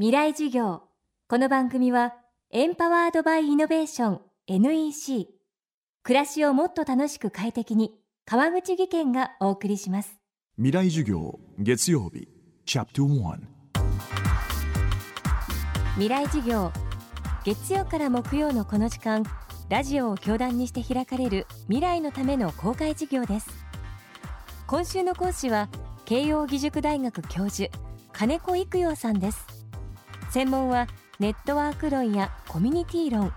未来授業。この番組はエンパワードバイイノベーション NEC 暮らしをもっと楽しく快適に川口義賢がお送りします。未来授業月曜日チャプト1未来授業。月曜から木曜のこの時間ラジオを教壇にして開かれる未来のための公開授業です。今週の講師は慶應義塾大学教授金子育陽さんです専門はネットワーク論やコミュニティ論。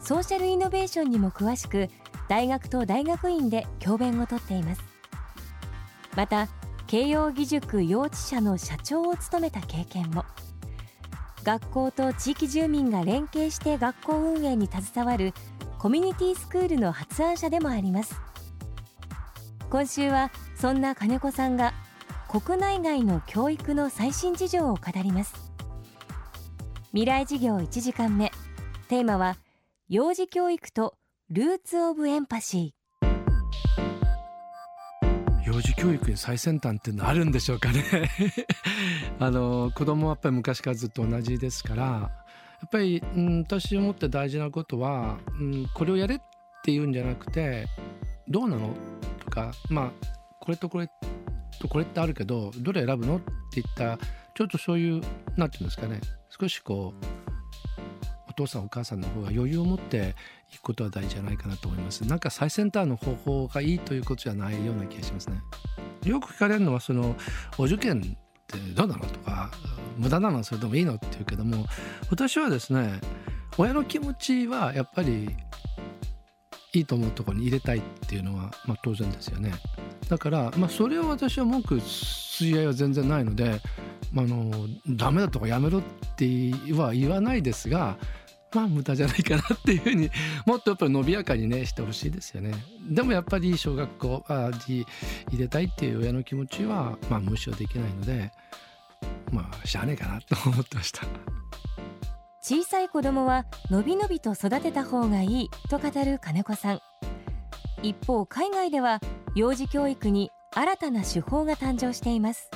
ソーシャルイノベーションにも詳しく大学と大学院で教鞭をとっています。また慶應義塾幼稚舎の社長を務めた経験も。学校と地域住民が連携して学校運営に携わるコミュニティスクールの発案者でもあります。今週はそんな金子さんが国内外の教育の最新事情を語ります。未来授業1時間目。テーマは幼児教育とルーツオブエンパシー。幼児教育に最先端っていうのあるんでしょうかね。あの子供はやっぱり昔からずっと同じですからやっぱり、うん、私思って大事なことは、うん、これをやれっていうんじゃなくてどうなのとかまあこれとこれとこれってあるけどどれ選ぶのっていったちょっとそういう何て言うんですかね。少しこうお父さんお母さんの方が余裕を持っていくことは大事じゃないかなと思います。なんか最先端の方法がいいということじゃないような気がしますね。よく聞かれるのはそのお受験ってどうなのとか無駄なのそれともいいのって言うけども私はですね親の気持ちはやっぱりいいと思うところに入れたいっていうのは、まあ、当然ですよね。だから、まあ、それを私は文句吸い合いは全然ないのであのダメだとかやめろっては言わないですがまあ無駄じゃないかなっていうふうにもっとやっぱり伸びやかにねしてほしいですよね。でもやっぱり小学校あに入れたいっていう親の気持ちはまあ無視はできないのでまあしゃあねえかなと思ってました。小さい子供はのびのびと育てた方がいいと語る金子さん一方海外では幼児教育に新たな手法が誕生しています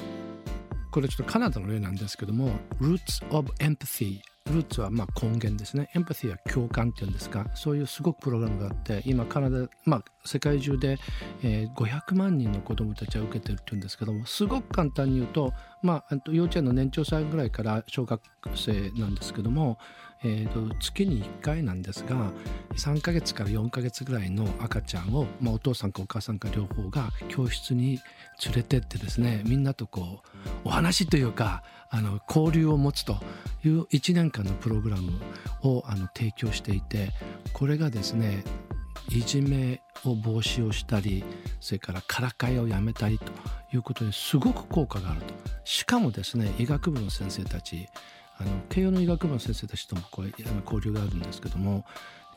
これちょっとカナダの例なんですけども Roots of Empathy ルーツはまあ根源ですね。エンパシーは共感っていうんですか。そういうすごくプログラムがあって今カナダまあ世界中で、え、500万人の子どもたちは受けてるっていうんですけどもすごく簡単に言うとまあ幼稚園の年長さんぐらいから小学生なんですけどもえーと、月に1回なんですが3ヶ月から4ヶ月ぐらいの赤ちゃんを、まあ、お父さんかお母さんか両方が教室に連れてってですねみんなとこうお話というかあの交流を持つという1年間のプログラムをあの提供していてこれがですねいじめを防止をしたりそれからからかいをやめたりということですごく効果があるとしかもですね医学部の先生たちあの慶応の医学部の先生たちともこれあの交流があるんですけども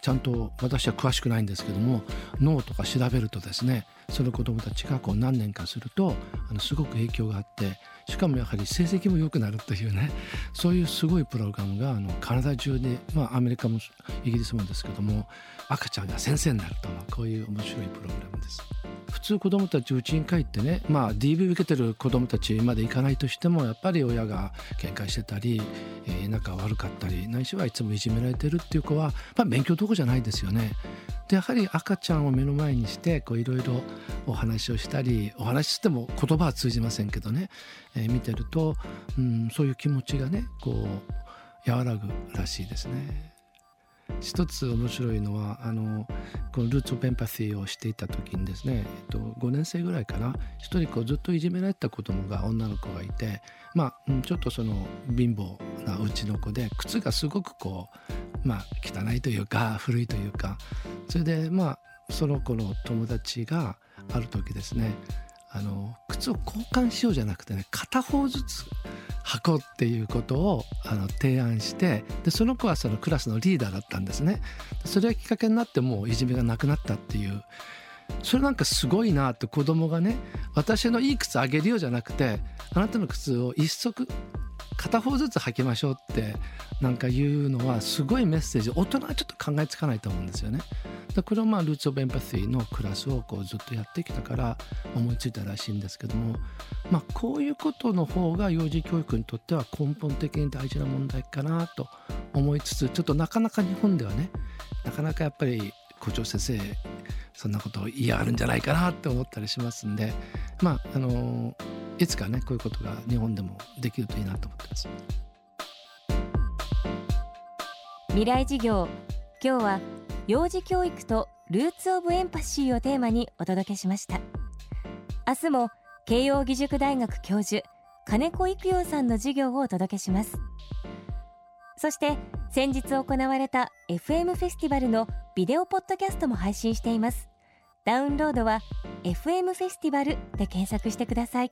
ちゃんと私は詳しくないんですけども脳とか調べるとですねその子どもたちがこう何年かするとあのすごく影響があってしかもやはり成績も良くなるというねそういうすごいプログラムがあのカナダ中で、まあ、アメリカもイギリスもですけども赤ちゃんが先生になるとこういう面白いプログラムです。普通子どもたちうちに帰ってねまあ DV 受けてる子どもたちまで行かないとしてもやっぱり親が喧嘩してたり、えー、仲悪かったりないしはいつもいじめられてるっていう子は、まあ、勉強どこじゃないですよね。でやはり赤ちゃんを目の前にしていろいろお話をしたりお話ししても言葉は通じませんけどね、えー、見てると、うん、そういう気持ちがねこう和らぐらしいですね。一つ面白いのはあのこのルーツ・オブ・エンパシーをしていた時にですね、えっと、5年生ぐらいかな。一人こうずっといじめられた子供が女の子がいてまあ、ちょっとその貧乏なうちの子で靴がすごくこうまあ汚いというか 古いというか。それでまあその子の友達がある時ですねあの靴を交換しようじゃなくてね片方ずつ履こうっていうことをあの提案してでその子はそのクラスのリーダーだったんですね。それがきっかけになってもういじめがなくなったっていう。それなんかすごいなって子供がね私のいい靴あげるよじゃなくてあなたの靴を一足片方ずつ履きましょうってなんか言うのはすごいメッセージ大人はちょっと考えつかないと思うんですよね。でこれはまあルーツ・オブ・エンパシーのクラスをこうずっとやってきたから思いついたらしいんですけども、まあ、こういうことの方が幼児教育にとっては根本的に大事な問題かなと思いつつちょっとなかなか日本ではねなかなかやっぱり校長先生そんなこと嫌あるんじゃないかなって思ったりしますんでまああのいつかねこういうことが日本でもできるといいなと思ってます。未来授業。今日は幼児教育とルーツオブエンパシーをテーマにお届けしました。明日も慶應義塾大学教授金子育陽さんの授業をお届けします。そして先日行われた FM フェスティバルのビデオポッドキャストも配信しています。ダウンロードは FM フェスティバルで検索してください。